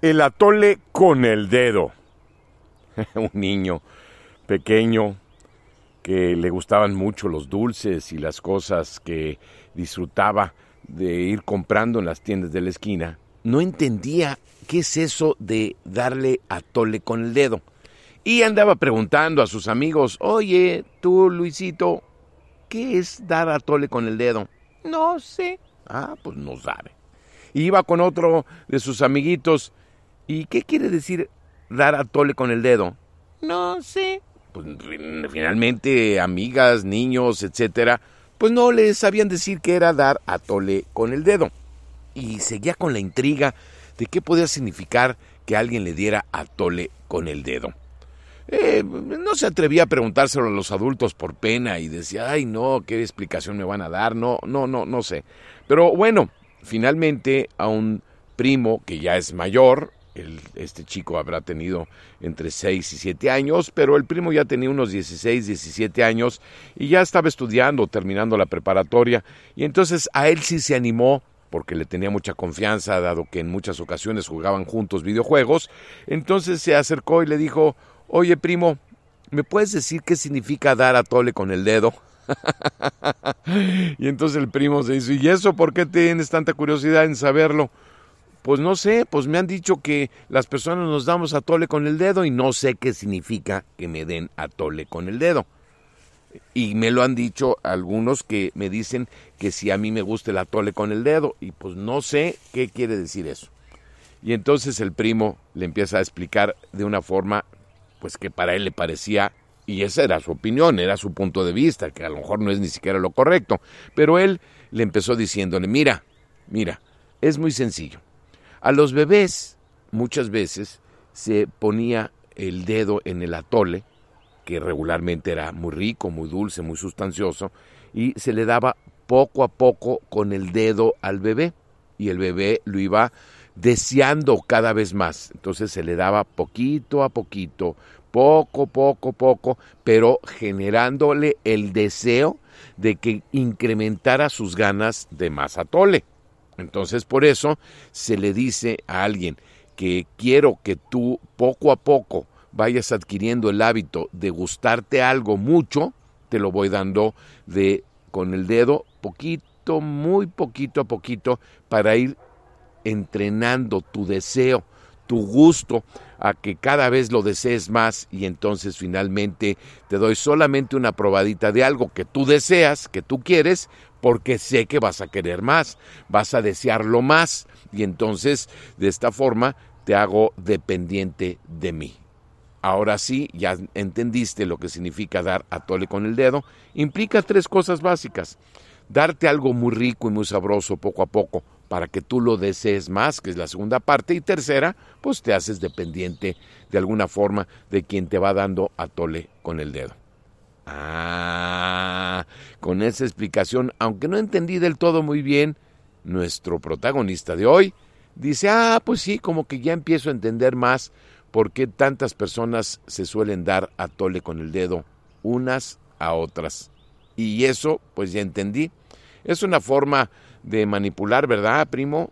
El atole con el dedo. Un niño pequeño que le gustaban mucho los dulces y las cosas que disfrutaba de ir comprando en las tiendas de la esquina, no entendía qué es eso de darle atole con el dedo. Y andaba preguntando a sus amigos, oye, tú Luisito, ¿qué es dar atole con el dedo? No sé. Ah, pues no sabe. iba con otro de sus amiguitos ¿Y qué quiere decir dar a tole con el dedo? No sé. Pues finalmente amigas, niños, etcétera, pues no les sabían decir que era dar a tole con el dedo. Y seguía con la intriga de qué podía significar que alguien le diera a tole con el dedo. Eh, no se atrevía a preguntárselo a los adultos por pena y decía, ay no, qué explicación me van a dar, no, no, no, no sé. Pero bueno, finalmente a un primo que ya es mayor, este chico habrá tenido entre 6 y 7 años, pero el primo ya tenía unos 16, 17 años y ya estaba estudiando, terminando la preparatoria, y entonces a él sí se animó porque le tenía mucha confianza, dado que en muchas ocasiones jugaban juntos videojuegos, entonces se acercó y le dijo, oye primo, ¿me puedes decir qué significa dar a tole con el dedo? y entonces el primo se dice, ¿y eso por qué tienes tanta curiosidad en saberlo? Pues no sé, pues me han dicho que las personas nos damos a tole con el dedo y no sé qué significa que me den a tole con el dedo. Y me lo han dicho algunos que me dicen que si a mí me gusta el atole con el dedo y pues no sé qué quiere decir eso. Y entonces el primo le empieza a explicar de una forma pues que para él le parecía y esa era su opinión, era su punto de vista, que a lo mejor no es ni siquiera lo correcto, pero él le empezó diciéndole, mira, mira, es muy sencillo. A los bebés muchas veces se ponía el dedo en el atole, que regularmente era muy rico, muy dulce, muy sustancioso, y se le daba poco a poco con el dedo al bebé, y el bebé lo iba deseando cada vez más. Entonces se le daba poquito a poquito, poco, poco, poco, pero generándole el deseo de que incrementara sus ganas de más atole. Entonces por eso se le dice a alguien que quiero que tú poco a poco vayas adquiriendo el hábito de gustarte algo mucho, te lo voy dando de con el dedo poquito, muy poquito a poquito para ir entrenando tu deseo, tu gusto a que cada vez lo desees más y entonces finalmente te doy solamente una probadita de algo que tú deseas, que tú quieres, porque sé que vas a querer más, vas a desearlo más y entonces de esta forma te hago dependiente de mí. Ahora sí, ya entendiste lo que significa dar a tole con el dedo. Implica tres cosas básicas. Darte algo muy rico y muy sabroso poco a poco para que tú lo desees más, que es la segunda parte. Y tercera, pues te haces dependiente de alguna forma de quien te va dando a tole con el dedo. Ah, con esa explicación, aunque no entendí del todo muy bien, nuestro protagonista de hoy dice, ah, pues sí, como que ya empiezo a entender más por qué tantas personas se suelen dar a tole con el dedo unas a otras. Y eso, pues ya entendí. Es una forma de manipular, ¿verdad, primo?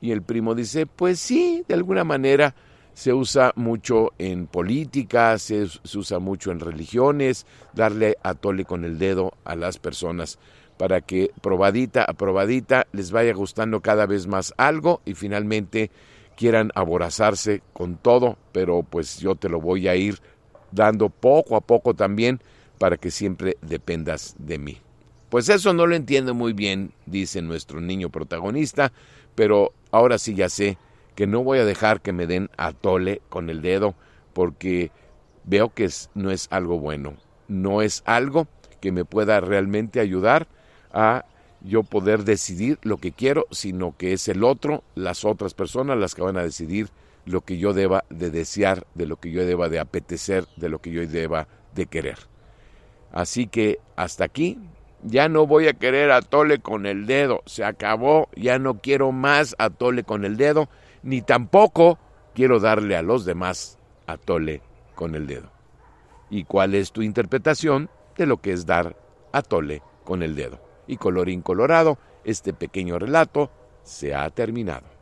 Y el primo dice, pues sí, de alguna manera se usa mucho en política, se, usa mucho en religiones, darle a con el dedo a las personas para que probadita a probadita les vaya gustando cada vez más algo y finalmente quieran aborazarse con todo, pero pues yo te lo voy a ir dando poco a poco también para que siempre dependas de mí. Pues eso no lo entiendo muy bien, dice nuestro niño protagonista, pero ahora sí ya sé que no voy a dejar que me den a tole con el dedo porque veo que no es algo bueno, no es algo que me pueda realmente ayudar a yo poder decidir lo que quiero, sino que es el otro, las otras personas las que van a decidir lo que yo deba de desear, de lo que yo deba de apetecer, de lo que yo deba de querer. Así que hasta aquí, ya no voy a querer a tole con el dedo, se acabó, ya no quiero más a tole con el dedo, ni tampoco quiero darle a los demás a tole con el dedo. ¿Y cuál es tu interpretación de lo que es dar a tole con el dedo? Y colorín colorado, este pequeño relato se ha terminado.